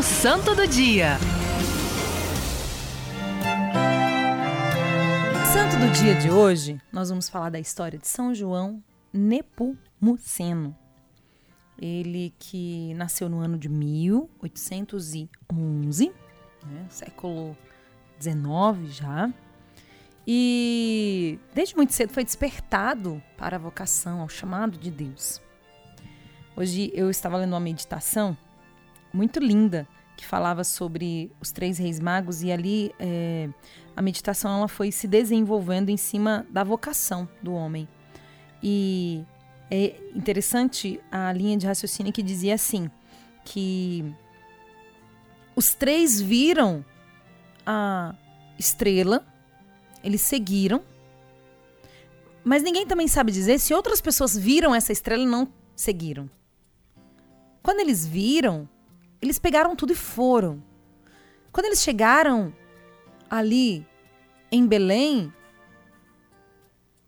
O Santo do Dia. Santo do dia de hoje, nós vamos falar da história de São João Nepomuceno. Ele que nasceu no ano de 1811, né, século XIX já, e desde muito cedo foi despertado para a vocação, ao chamado de Deus. Hoje eu estava lendo uma meditação muito linda que falava sobre os três reis magos e ali é, a meditação ela foi se desenvolvendo em cima da vocação do homem. E é interessante a linha de raciocínio que dizia assim, que os três viram a estrela, eles seguiram, mas ninguém também sabe dizer se outras pessoas viram essa estrela e não seguiram. Quando eles viram, eles pegaram tudo e foram. Quando eles chegaram ali em Belém,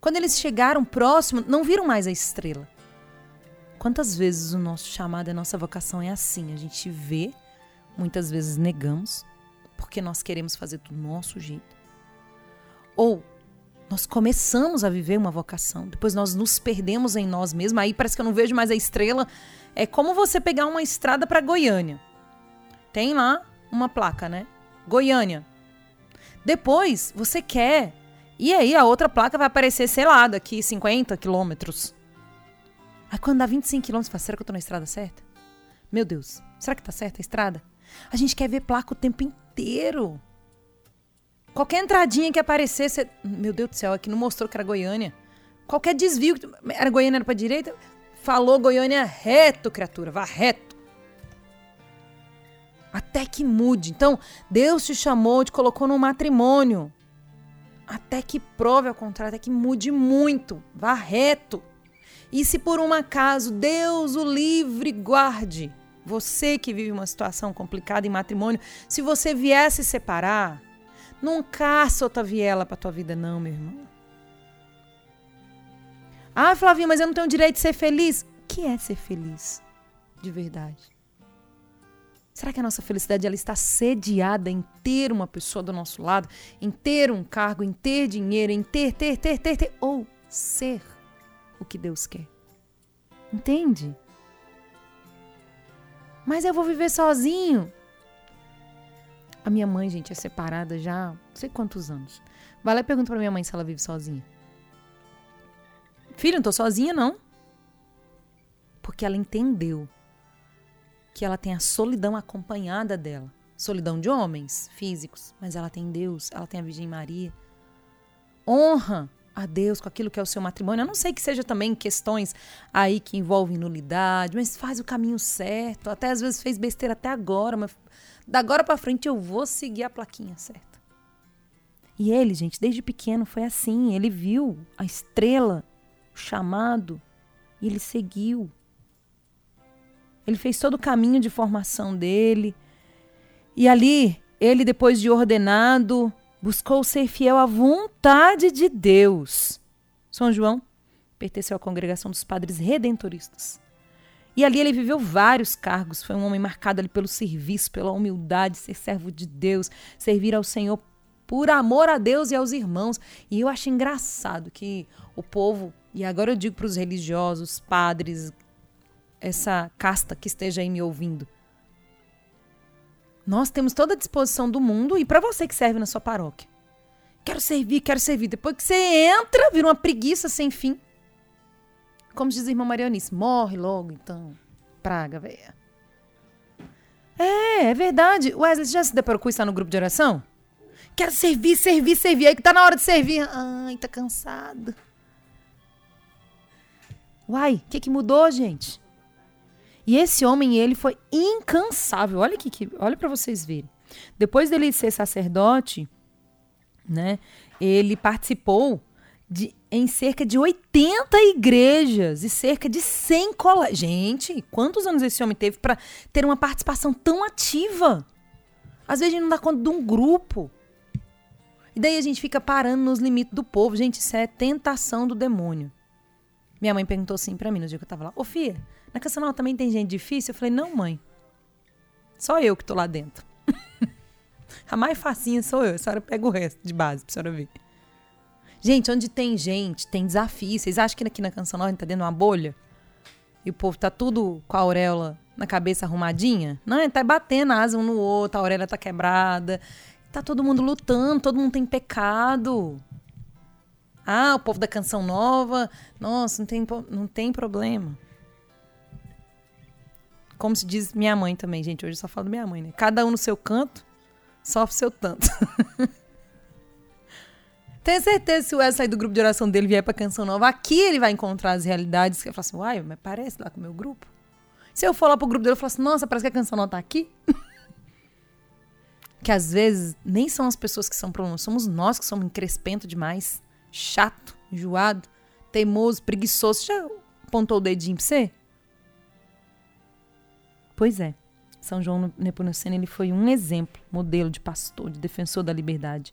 quando eles chegaram próximo, não viram mais a estrela. Quantas vezes o nosso chamado, a nossa vocação é assim? A gente vê, muitas vezes negamos, porque nós queremos fazer do nosso jeito. Ou nós começamos a viver uma vocação, depois nós nos perdemos em nós mesmos, aí parece que eu não vejo mais a estrela. É como você pegar uma estrada para Goiânia. Tem lá uma placa, né? Goiânia. Depois você quer. E aí a outra placa vai aparecer, sei lá, daqui 50 quilômetros. Aí quando dá 25 quilômetros, fala, será que eu tô na estrada certa? Meu Deus, será que tá certa a estrada? A gente quer ver placa o tempo inteiro. Qualquer entradinha que aparecer, você... meu Deus do céu, aqui não mostrou que era Goiânia. Qualquer desvio, era Goiânia, era pra direita, falou Goiânia reto, criatura, vá reto. Até que mude. Então, Deus te chamou, te colocou no matrimônio. Até que prove ao contrário, até que mude muito. Vá reto. E se por um acaso Deus o livre guarde, você que vive uma situação complicada em matrimônio, se você viesse separar, não caça outra viela para tua vida não, meu irmão. Ah, Flavinha, mas eu não tenho direito de ser feliz. O que é ser feliz? De verdade. Será que a nossa felicidade ela está sediada em ter uma pessoa do nosso lado, em ter um cargo, em ter dinheiro, em ter, ter, ter, ter, ter, ou ser o que Deus quer? Entende? Mas eu vou viver sozinho. A minha mãe, gente, é separada já não sei quantos anos. Vai lá e pergunta pra minha mãe se ela vive sozinha. Filho, não tô sozinha, não. Porque ela entendeu que ela tem a solidão acompanhada dela. Solidão de homens físicos, mas ela tem Deus, ela tem a Virgem Maria. Honra a Deus com aquilo que é o seu matrimônio. A não sei que seja também questões aí que envolvem nulidade, mas faz o caminho certo. Até às vezes fez besteira até agora, mas da agora para frente eu vou seguir a plaquinha certa. E ele, gente, desde pequeno foi assim. Ele viu a estrela, o chamado, e ele seguiu. Ele fez todo o caminho de formação dele. E ali, ele, depois de ordenado, buscou ser fiel à vontade de Deus. São João pertenceu à congregação dos padres redentoristas. E ali ele viveu vários cargos. Foi um homem marcado ali pelo serviço, pela humildade, ser servo de Deus, servir ao Senhor por amor a Deus e aos irmãos. E eu acho engraçado que o povo, e agora eu digo para os religiosos, padres, essa casta que esteja aí me ouvindo. Nós temos toda a disposição do mundo e para você que serve na sua paróquia. Quero servir, quero servir. Depois que você entra, vira uma preguiça sem fim. Como diz a irmã Marianice, morre logo então. Praga, velha. É, é verdade. Wesley, já se deparou com isso no grupo de oração? Quero servir, servir, servir. Aí que tá na hora de servir. Ai, tá cansado. Uai, o que, que mudou, gente? E esse homem, ele foi incansável. Olha aqui, que, olha para vocês verem. Depois dele ser sacerdote, né, ele participou de, em cerca de 80 igrejas e cerca de 100 colégios. Gente, quantos anos esse homem teve para ter uma participação tão ativa? Às vezes a gente não dá conta de um grupo. E daí a gente fica parando nos limites do povo. Gente, isso é tentação do demônio. Minha mãe perguntou assim para mim no dia que eu tava lá: Ô, filha, na Canção também tem gente difícil? Eu falei: Não, mãe. Só eu que tô lá dentro. a mais facinha sou eu. A senhora pega o resto de base pra senhora ver. Gente, onde tem gente, tem desafio. Vocês acham que aqui na Canção Nova a gente tá dentro de uma bolha? E o povo tá tudo com a auréola na cabeça arrumadinha? Não, ele tá batendo asa um no outro, a auréola tá quebrada. Tá todo mundo lutando, todo mundo tem pecado. Ah, o povo da Canção Nova, nossa, não tem, não tem problema. Como se diz minha mãe também, gente. Hoje eu só falo minha mãe, né? Cada um no seu canto, sofre seu tanto. Tenho certeza que se o Wesley sair do grupo de oração dele vier pra Canção Nova, aqui ele vai encontrar as realidades que eu falo assim, uai, mas parece lá com o meu grupo. Se eu for lá pro grupo dele, eu falo assim, nossa, parece que a Canção Nova tá aqui. que às vezes nem são as pessoas que são problemas, somos nós que somos encrespento demais, chato, enjoado, teimoso, preguiçoso. Já apontou o dedinho pra você? Pois é. São João Nepomuceno ele foi um exemplo, modelo de pastor, de defensor da liberdade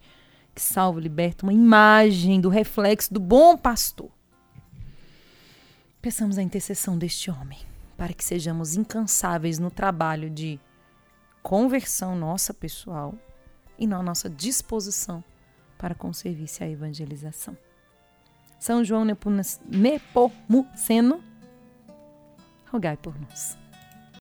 que salva, liberta, uma imagem do reflexo do bom pastor. Peçamos a intercessão deste homem para que sejamos incansáveis no trabalho de conversão nossa pessoal e na nossa disposição para com o serviço à evangelização. São João Nepomuceno, rogai por nós.